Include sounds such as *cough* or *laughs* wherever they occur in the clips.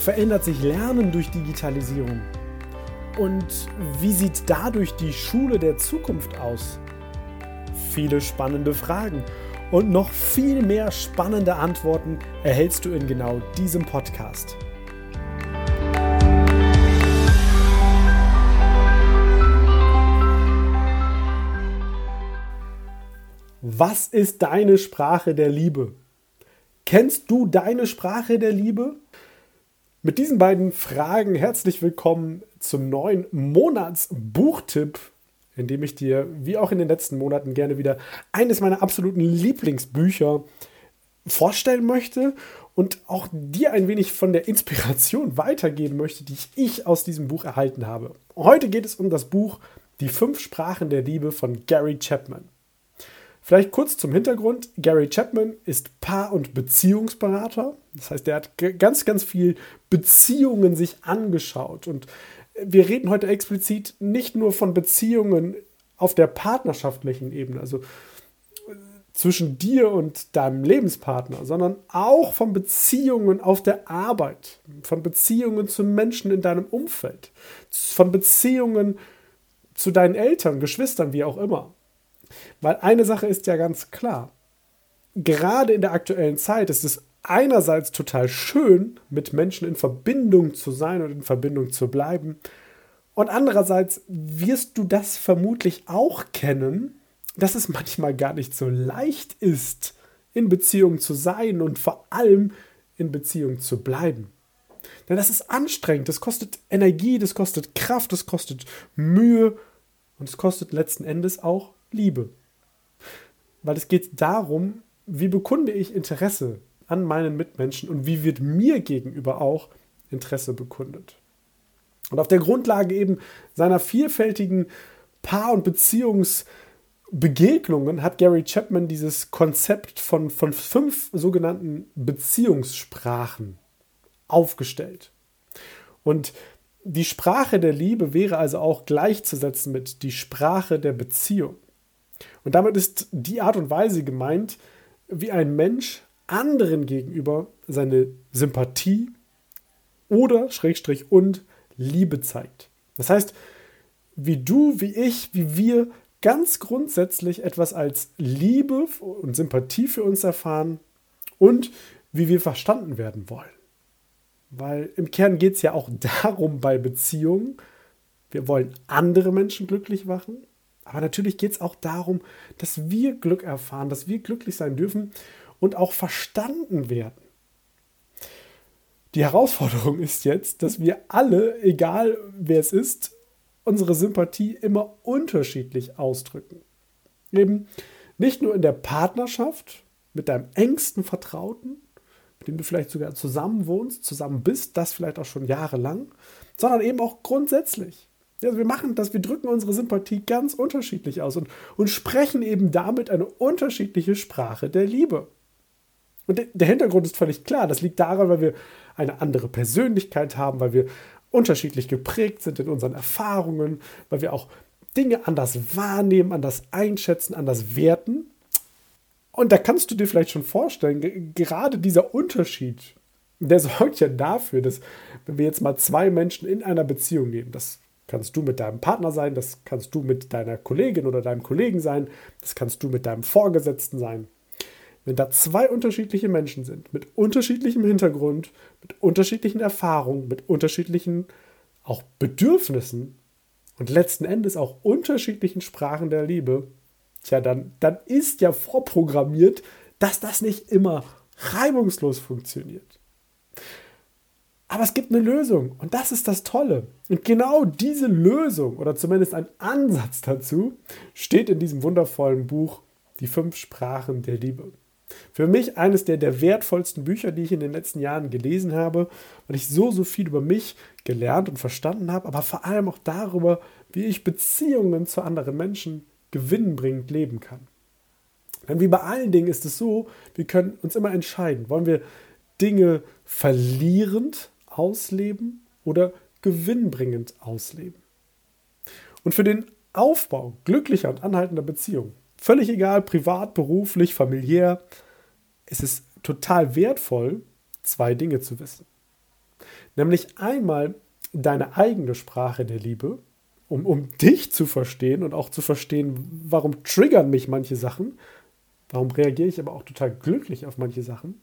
verändert sich Lernen durch Digitalisierung? Und wie sieht dadurch die Schule der Zukunft aus? Viele spannende Fragen und noch viel mehr spannende Antworten erhältst du in genau diesem Podcast. Was ist deine Sprache der Liebe? Kennst du deine Sprache der Liebe? Mit diesen beiden Fragen herzlich willkommen zum neuen Monatsbuchtipp, in dem ich dir, wie auch in den letzten Monaten, gerne wieder eines meiner absoluten Lieblingsbücher vorstellen möchte und auch dir ein wenig von der Inspiration weitergeben möchte, die ich aus diesem Buch erhalten habe. Heute geht es um das Buch Die fünf Sprachen der Liebe von Gary Chapman. Vielleicht kurz zum Hintergrund. Gary Chapman ist Paar- und Beziehungsberater. Das heißt, er hat ganz, ganz viel Beziehungen sich angeschaut. Und wir reden heute explizit nicht nur von Beziehungen auf der partnerschaftlichen Ebene, also äh, zwischen dir und deinem Lebenspartner, sondern auch von Beziehungen auf der Arbeit, von Beziehungen zu Menschen in deinem Umfeld, von Beziehungen zu deinen Eltern, Geschwistern, wie auch immer. Weil eine Sache ist ja ganz klar. Gerade in der aktuellen Zeit ist es einerseits total schön, mit Menschen in Verbindung zu sein und in Verbindung zu bleiben. Und andererseits wirst du das vermutlich auch kennen, dass es manchmal gar nicht so leicht ist, in Beziehung zu sein und vor allem in Beziehung zu bleiben. Denn das ist anstrengend, das kostet Energie, das kostet Kraft, das kostet Mühe und es kostet letzten Endes auch Liebe. Weil es geht darum, wie bekunde ich Interesse an meinen Mitmenschen und wie wird mir gegenüber auch Interesse bekundet. Und auf der Grundlage eben seiner vielfältigen Paar- und Beziehungsbegegnungen hat Gary Chapman dieses Konzept von, von fünf sogenannten Beziehungssprachen aufgestellt. Und die Sprache der Liebe wäre also auch gleichzusetzen mit die Sprache der Beziehung. Und damit ist die Art und Weise gemeint, wie ein Mensch anderen gegenüber seine Sympathie oder Schrägstrich und Liebe zeigt. Das heißt, wie du, wie ich, wie wir ganz grundsätzlich etwas als Liebe und Sympathie für uns erfahren und wie wir verstanden werden wollen. Weil im Kern geht es ja auch *laughs* darum bei Beziehungen, wir wollen andere Menschen glücklich machen aber natürlich geht es auch darum, dass wir Glück erfahren, dass wir glücklich sein dürfen und auch verstanden werden. Die Herausforderung *laughs* ist jetzt, dass wir alle, egal wer es ist, unsere Sympathie immer unterschiedlich ausdrücken. Eben nicht nur in der Partnerschaft mit deinem engsten Vertrauten, mit dem du vielleicht sogar zusammen wohnst, zusammen bist, das vielleicht auch schon jahrelang, sondern eben auch grundsätzlich. Also wir machen das, wir drücken unsere Sympathie ganz unterschiedlich aus und, und sprechen eben damit eine unterschiedliche Sprache der Liebe. Und de, der Hintergrund ist völlig klar. Das liegt daran, weil wir eine andere Persönlichkeit haben, weil wir unterschiedlich geprägt sind in unseren Erfahrungen, weil wir auch Dinge anders wahrnehmen, anders einschätzen, anders werten. Und da kannst du dir vielleicht schon vorstellen, gerade dieser Unterschied, der sorgt ja dafür, dass, wenn wir jetzt mal zwei Menschen in einer Beziehung nehmen, das kannst du mit deinem Partner sein, das kannst du mit deiner Kollegin oder deinem Kollegen sein, das kannst du mit deinem Vorgesetzten sein. Wenn da zwei unterschiedliche Menschen sind, mit unterschiedlichem Hintergrund, mit unterschiedlichen Erfahrungen, mit unterschiedlichen auch Bedürfnissen und letzten Endes auch unterschiedlichen Sprachen der Liebe, tja, dann, dann ist ja vorprogrammiert, dass das nicht immer reibungslos funktioniert. Aber es gibt eine Lösung und das ist das Tolle. Und genau diese Lösung oder zumindest ein Ansatz dazu steht in diesem wundervollen Buch Die fünf Sprachen der Liebe. Für mich eines der, der wertvollsten Bücher, die ich in den letzten Jahren gelesen habe, weil ich so, so viel über mich gelernt und verstanden habe, aber vor allem auch darüber, wie ich Beziehungen zu anderen Menschen gewinnbringend leben kann. Denn wie bei allen Dingen ist es so, wir können uns immer entscheiden, wollen wir Dinge verlierend ausleben oder gewinnbringend ausleben. Und für den Aufbau glücklicher und anhaltender Beziehungen, völlig egal, privat, beruflich, familiär, ist es total wertvoll, zwei Dinge zu wissen. Nämlich einmal deine eigene Sprache der Liebe, um, um dich zu verstehen und auch zu verstehen, warum triggern mich manche Sachen, warum reagiere ich aber auch total glücklich auf manche Sachen.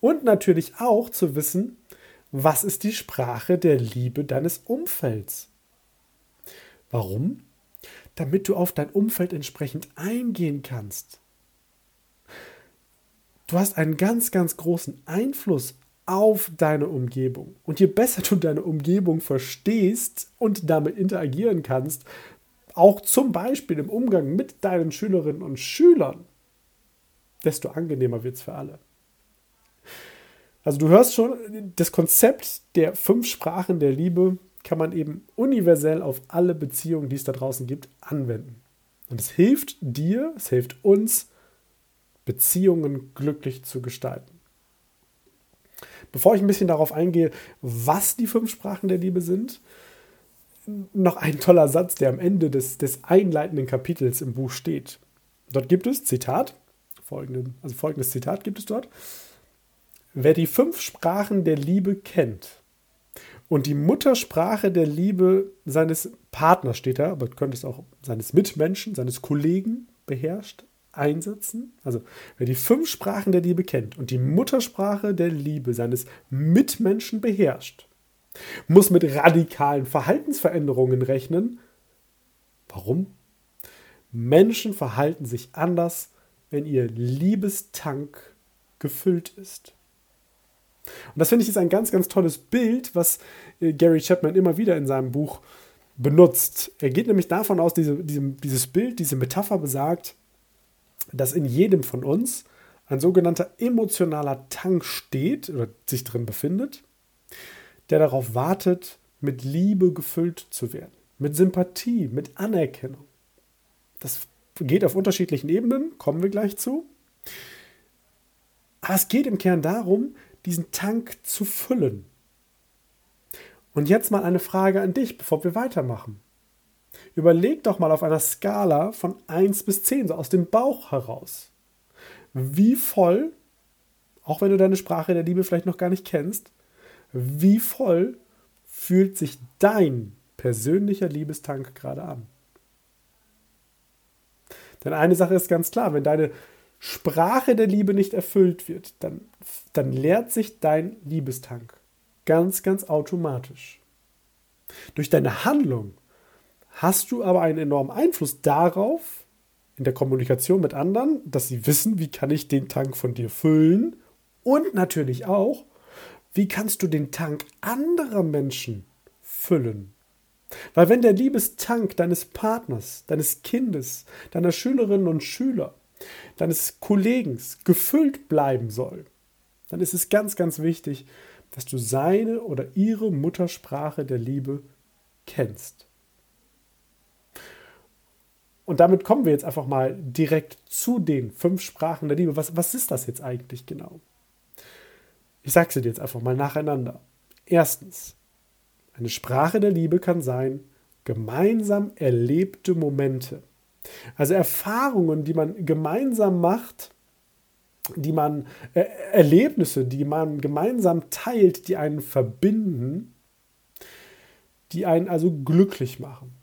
Und natürlich auch zu wissen, was ist die Sprache der Liebe deines Umfelds. Warum? Damit du auf dein Umfeld entsprechend eingehen kannst. Du hast einen ganz, ganz großen Einfluss auf deine Umgebung. Und je besser du deine Umgebung verstehst und damit interagieren kannst, auch zum Beispiel im Umgang mit deinen Schülerinnen und Schülern, desto angenehmer wird es für alle. Also du hörst schon, das Konzept der fünf Sprachen der Liebe kann man eben universell auf alle Beziehungen, die es da draußen gibt, anwenden. Und es hilft dir, es hilft uns, Beziehungen glücklich zu gestalten. Bevor ich ein bisschen darauf eingehe, was die fünf Sprachen der Liebe sind, noch ein toller Satz, der am Ende des, des einleitenden Kapitels im Buch steht. Dort gibt es, Zitat, folgenden, also folgendes Zitat gibt es dort. Wer die fünf Sprachen der Liebe kennt und die Muttersprache der Liebe seines Partners steht da, aber könnte es auch seines Mitmenschen, seines Kollegen beherrscht, einsetzen. Also wer die fünf Sprachen der Liebe kennt und die Muttersprache der Liebe seines Mitmenschen beherrscht, muss mit radikalen Verhaltensveränderungen rechnen. Warum? Menschen verhalten sich anders, wenn ihr Liebestank gefüllt ist. Und das finde ich ist ein ganz, ganz tolles Bild, was äh, Gary Chapman immer wieder in seinem Buch benutzt. Er geht nämlich davon aus, diese, diesem, dieses Bild, diese Metapher besagt, dass in jedem von uns ein sogenannter emotionaler Tank steht oder sich drin befindet, der darauf wartet, mit Liebe gefüllt zu werden, mit Sympathie, mit Anerkennung. Das geht auf unterschiedlichen Ebenen, kommen wir gleich zu. Aber es geht im Kern darum, diesen Tank zu füllen. Und jetzt mal eine Frage an dich, bevor wir weitermachen. Überleg doch mal auf einer Skala von 1 bis 10, so aus dem Bauch heraus. Wie voll, auch wenn du deine Sprache der Liebe vielleicht noch gar nicht kennst, wie voll fühlt sich dein persönlicher Liebestank gerade an? Denn eine Sache ist ganz klar, wenn deine Sprache der Liebe nicht erfüllt wird, dann, dann leert sich dein Liebestank ganz, ganz automatisch. Durch deine Handlung hast du aber einen enormen Einfluss darauf, in der Kommunikation mit anderen, dass sie wissen, wie kann ich den Tank von dir füllen und natürlich auch, wie kannst du den Tank anderer Menschen füllen. Weil wenn der Liebestank deines Partners, deines Kindes, deiner Schülerinnen und Schüler, deines Kollegen gefüllt bleiben soll, dann ist es ganz, ganz wichtig, dass du seine oder ihre Muttersprache der Liebe kennst. Und damit kommen wir jetzt einfach mal direkt zu den fünf Sprachen der Liebe. Was, was ist das jetzt eigentlich genau? Ich sage sie dir jetzt einfach mal nacheinander. Erstens, eine Sprache der Liebe kann sein, gemeinsam erlebte Momente. Also Erfahrungen, die man gemeinsam macht, die man, äh, Erlebnisse, die man gemeinsam teilt, die einen verbinden, die einen also glücklich machen.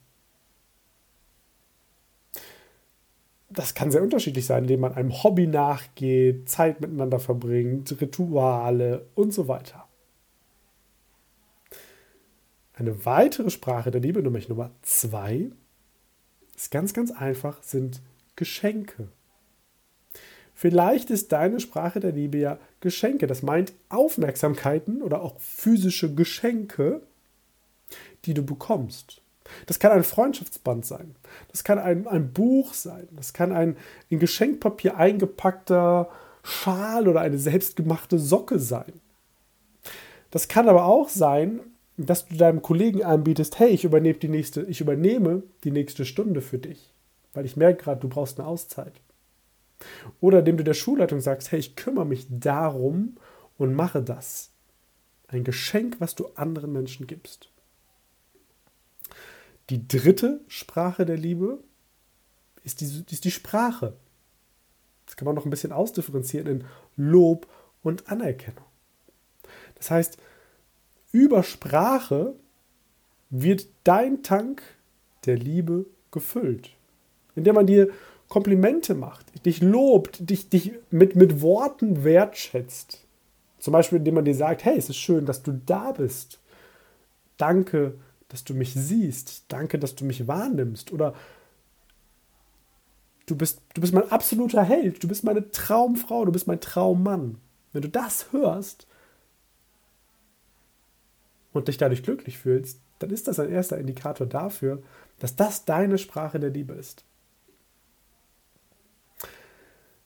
das kann sehr unterschiedlich sein, indem man einem Hobby nachgeht, Zeit miteinander verbringt, Rituale und so weiter. Eine weitere Sprache der Liebe, nämlich Nummer zwei, ist ganz, ganz einfach, sind Geschenke. Vielleicht ist deine Sprache der Liebe ja Geschenke. Das meint Aufmerksamkeiten oder auch physische Geschenke, die du bekommst. Das kann ein Freundschaftsband sein. Das kann ein, ein Buch sein. Das kann ein in Geschenkpapier eingepackter Schal oder eine selbstgemachte Socke sein. Das kann aber auch sein, dass du deinem Kollegen anbietest, hey, ich übernehme die nächste, ich übernehme die nächste Stunde für dich, weil ich merke gerade, du brauchst eine Auszeit. Oder indem du der Schulleitung sagst, hey, ich kümmere mich darum und mache das. Ein Geschenk, was du anderen Menschen gibst. Die dritte Sprache der Liebe ist die, ist die Sprache. Das kann man noch ein bisschen ausdifferenzieren in Lob und Anerkennung. Das heißt, über Sprache wird dein Tank der Liebe gefüllt, indem man dir Komplimente macht, dich lobt, dich, dich mit, mit Worten wertschätzt. Zum Beispiel, indem man dir sagt, hey, es ist schön, dass du da bist. Danke, dass du mich siehst. Danke, dass du mich wahrnimmst. Oder du bist, du bist mein absoluter Held. Du bist meine Traumfrau. Du bist mein Traummann. Wenn du das hörst und dich dadurch glücklich fühlst, dann ist das ein erster Indikator dafür, dass das deine Sprache der Liebe ist.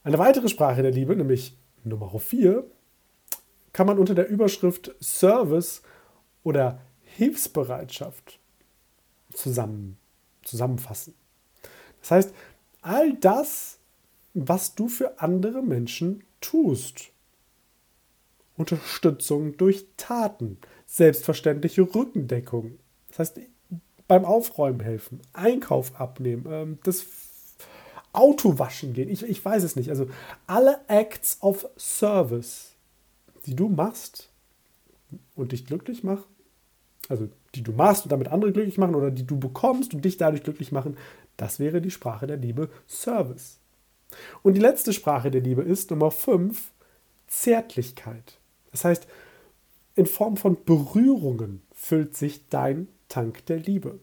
Eine weitere Sprache der Liebe, nämlich Nummer 4, kann man unter der Überschrift Service oder Hilfsbereitschaft zusammen, zusammenfassen. Das heißt, all das, was du für andere Menschen tust. Unterstützung durch Taten, selbstverständliche Rückendeckung. Das heißt, beim Aufräumen helfen, Einkauf abnehmen, ähm, das Auto waschen gehen. Ich, ich weiß es nicht. Also alle Acts of Service, die du machst und dich glücklich machen, also die du machst und damit andere glücklich machen oder die du bekommst und dich dadurch glücklich machen, das wäre die Sprache der Liebe Service. Und die letzte Sprache der Liebe ist Nummer 5, Zärtlichkeit. Das heißt, in Form von Berührungen füllt sich dein Tank der Liebe.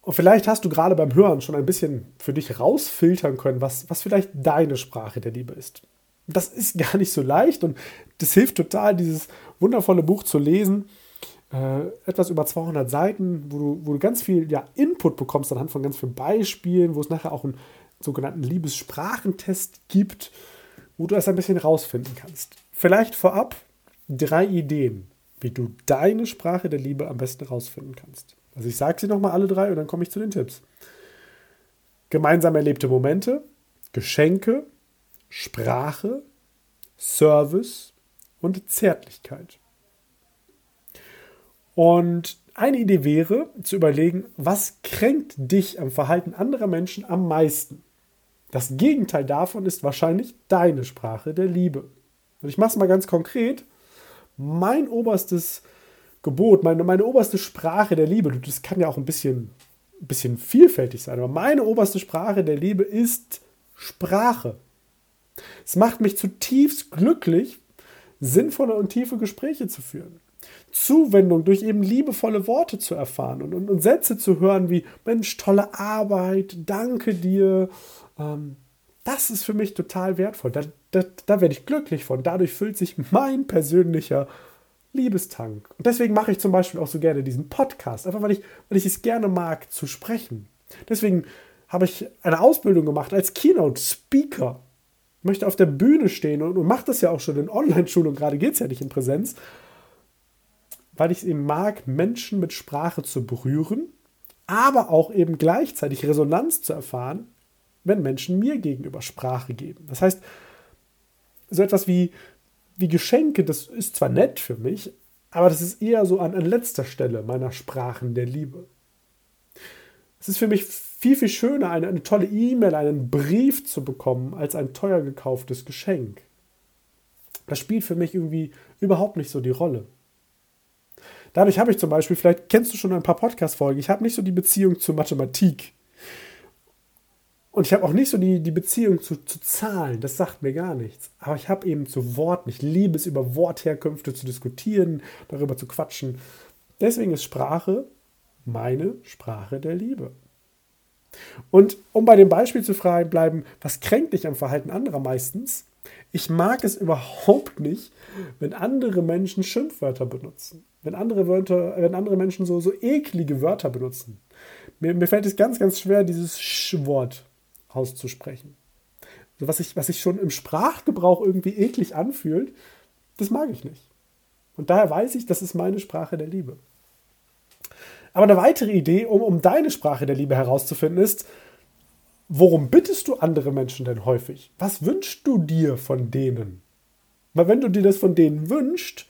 Und vielleicht hast du gerade beim Hören schon ein bisschen für dich rausfiltern können, was, was vielleicht deine Sprache der Liebe ist. Das ist gar nicht so leicht und das hilft total, dieses wundervolle Buch zu lesen. Äh, etwas über 200 Seiten, wo du, wo du ganz viel ja, Input bekommst anhand von ganz vielen Beispielen, wo es nachher auch einen sogenannten Liebessprachentest gibt, wo du das ein bisschen rausfinden kannst. Vielleicht vorab drei Ideen, wie du deine Sprache der Liebe am besten rausfinden kannst. Also ich sage sie nochmal alle drei und dann komme ich zu den Tipps. Gemeinsam erlebte Momente, Geschenke, Sprache, Service und Zärtlichkeit. Und eine Idee wäre, zu überlegen, was kränkt dich am Verhalten anderer Menschen am meisten? Das Gegenteil davon ist wahrscheinlich deine Sprache der Liebe. Und ich mache es mal ganz konkret. Mein oberstes Gebot, meine, meine oberste Sprache der Liebe, das kann ja auch ein bisschen, ein bisschen vielfältig sein, aber meine oberste Sprache der Liebe ist Sprache. Es macht mich zutiefst glücklich, sinnvolle und tiefe Gespräche zu führen. Zuwendung durch eben liebevolle Worte zu erfahren und, und, und Sätze zu hören wie Mensch, tolle Arbeit, danke dir. Ähm, das ist für mich total wertvoll. Da, da, da werde ich glücklich von. Dadurch füllt sich mein persönlicher Liebestank. Und deswegen mache ich zum Beispiel auch so gerne diesen Podcast, einfach weil ich, weil ich es gerne mag zu sprechen. Deswegen habe ich eine Ausbildung gemacht als Keynote-Speaker. Möchte auf der Bühne stehen und, und mache das ja auch schon in Online-Schulung, gerade geht es ja nicht in Präsenz, weil ich es eben mag, Menschen mit Sprache zu berühren, aber auch eben gleichzeitig Resonanz zu erfahren, wenn Menschen mir gegenüber Sprache geben. Das heißt, so etwas wie wie Geschenke, das ist zwar nett für mich, aber das ist eher so an, an letzter Stelle meiner Sprachen der Liebe. Es ist für mich viel, viel schöner, eine, eine tolle E-Mail, einen Brief zu bekommen, als ein teuer gekauftes Geschenk. Das spielt für mich irgendwie überhaupt nicht so die Rolle. Dadurch habe ich zum Beispiel, vielleicht kennst du schon ein paar Podcast-Folgen, ich habe nicht so die Beziehung zur Mathematik. Und ich habe auch nicht so die, die Beziehung zu, zu Zahlen, das sagt mir gar nichts. Aber ich habe eben zu Worten, ich liebe es, über Wortherkünfte zu diskutieren, darüber zu quatschen. Deswegen ist Sprache meine Sprache der Liebe. Und um bei dem Beispiel zu bleiben, was kränkt dich am Verhalten anderer meistens, Ich mag es überhaupt nicht, wenn andere Menschen Schimpfwörter benutzen. Wenn andere, Wörter, wenn andere Menschen so, so eklige Wörter benutzen. Mir, mir fällt es ganz, ganz schwer, dieses Sch-Wort auszusprechen. So was, sich was ich schon im Sprachgebrauch irgendwie eklig anfühlt, das mag ich nicht. Und daher weiß ich, das ist meine Sprache der Liebe. Aber eine weitere Idee, um, um deine Sprache der Liebe herauszufinden, ist, worum bittest du andere Menschen denn häufig? Was wünschst du dir von denen? Weil wenn du dir das von denen wünschst,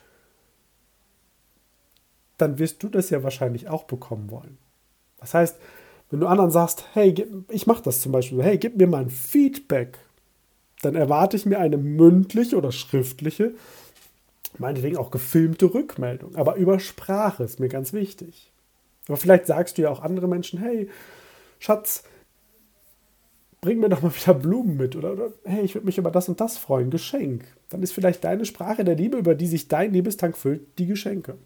dann wirst du das ja wahrscheinlich auch bekommen wollen. Das heißt, wenn du anderen sagst, hey, ich mache das zum Beispiel, hey, gib mir mal ein Feedback, dann erwarte ich mir eine mündliche oder schriftliche, meinetwegen auch gefilmte Rückmeldung. Aber über Sprache ist mir ganz wichtig. Aber vielleicht sagst du ja auch andere Menschen, hey, Schatz, bring mir doch mal wieder Blumen mit oder, oder hey, ich würde mich über das und das freuen, Geschenk. Dann ist vielleicht deine Sprache der Liebe, über die sich dein Liebestank füllt, die Geschenke.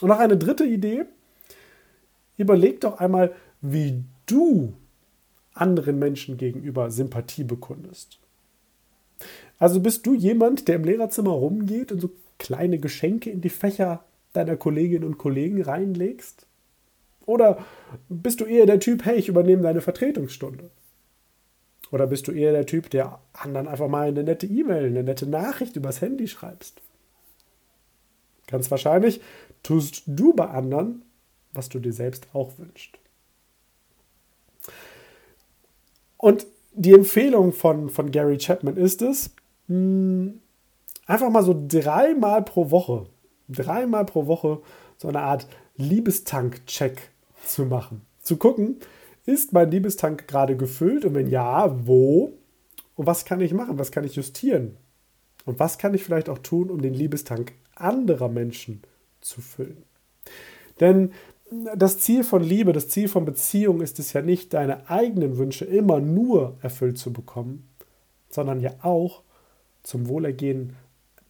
Und noch eine dritte Idee. Überleg doch einmal, wie du anderen Menschen gegenüber Sympathie bekundest. Also bist du jemand, der im Lehrerzimmer rumgeht und so kleine Geschenke in die Fächer deiner Kolleginnen und Kollegen reinlegst? Oder bist du eher der Typ, hey, ich übernehme deine Vertretungsstunde? Oder bist du eher der Typ, der anderen einfach mal eine nette E-Mail, eine nette Nachricht übers Handy schreibst? Ganz wahrscheinlich tust du bei anderen, was du dir selbst auch wünschst. Und die Empfehlung von, von Gary Chapman ist es, mh, hm, einfach mal so dreimal pro Woche dreimal pro Woche so eine Art Liebestank-Check zu machen. Zu gucken, ist mein Liebestank gerade gefüllt und wenn ja, wo? Und was kann ich machen? Was kann ich justieren? Und was kann ich vielleicht auch tun, um den Liebestank anderer Menschen zu füllen? Denn das Ziel von Liebe, das Ziel von Beziehung ist es ja nicht, deine eigenen Wünsche immer nur erfüllt zu bekommen, sondern ja auch zum Wohlergehen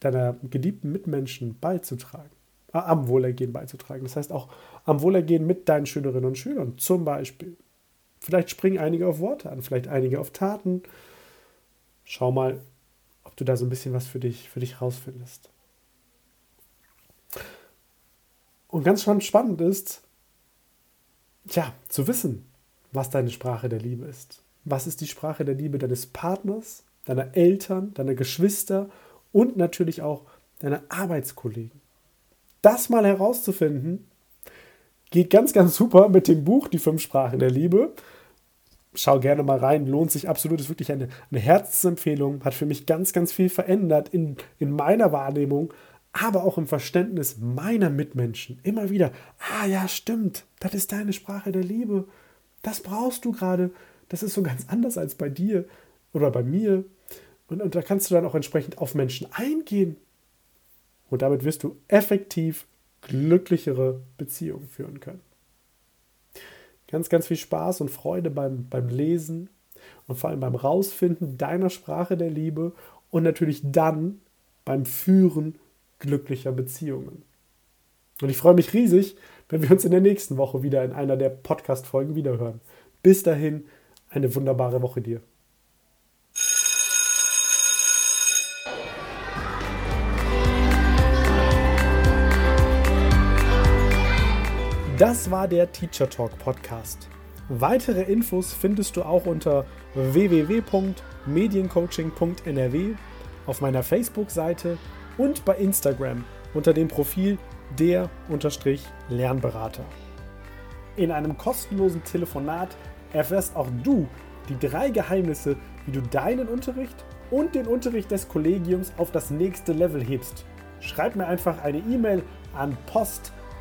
deiner geliebten Mitmenschen beizutragen, am Wohlergehen beizutragen. Das heißt auch am Wohlergehen mit deinen Schülerinnen und Schülern zum Beispiel. Vielleicht springen einige auf Worte an, vielleicht einige auf Taten. Schau mal, ob du da so ein bisschen was für dich, für dich rausfindest. Und ganz spannend ist, ja, zu wissen, was deine Sprache der Liebe ist. Was ist die Sprache der Liebe deines Partners, deiner Eltern, deiner Geschwister und natürlich auch deine Arbeitskollegen. Das mal herauszufinden, geht ganz, ganz super mit dem Buch Die fünf Sprachen der Liebe. Schau gerne mal rein, lohnt sich absolut, ist wirklich eine, eine Herzensempfehlung, hat für mich ganz, ganz viel verändert in, in meiner Wahrnehmung, aber auch im Verständnis meiner Mitmenschen. Immer wieder, ah ja, stimmt, das ist deine Sprache der Liebe. Das brauchst du gerade. Das ist so ganz anders als bei dir oder bei mir. Und, und da kannst du dann auch entsprechend auf Menschen eingehen. Und damit wirst du effektiv glücklichere Beziehungen führen können. Ganz, ganz viel Spaß und Freude beim, beim Lesen und vor allem beim Rausfinden deiner Sprache der Liebe und natürlich dann beim Führen glücklicher Beziehungen. Und ich freue mich riesig, wenn wir uns in der nächsten Woche wieder in einer der Podcast-Folgen wiederhören. Bis dahin, eine wunderbare Woche dir. Das war der Teacher Talk Podcast. Weitere Infos findest du auch unter www.mediencoaching.nrw auf meiner Facebook-Seite und bei Instagram unter dem Profil der-lernberater. In einem kostenlosen Telefonat erfährst auch du die drei Geheimnisse, wie du deinen Unterricht und den Unterricht des Kollegiums auf das nächste Level hebst. Schreib mir einfach eine E-Mail an post@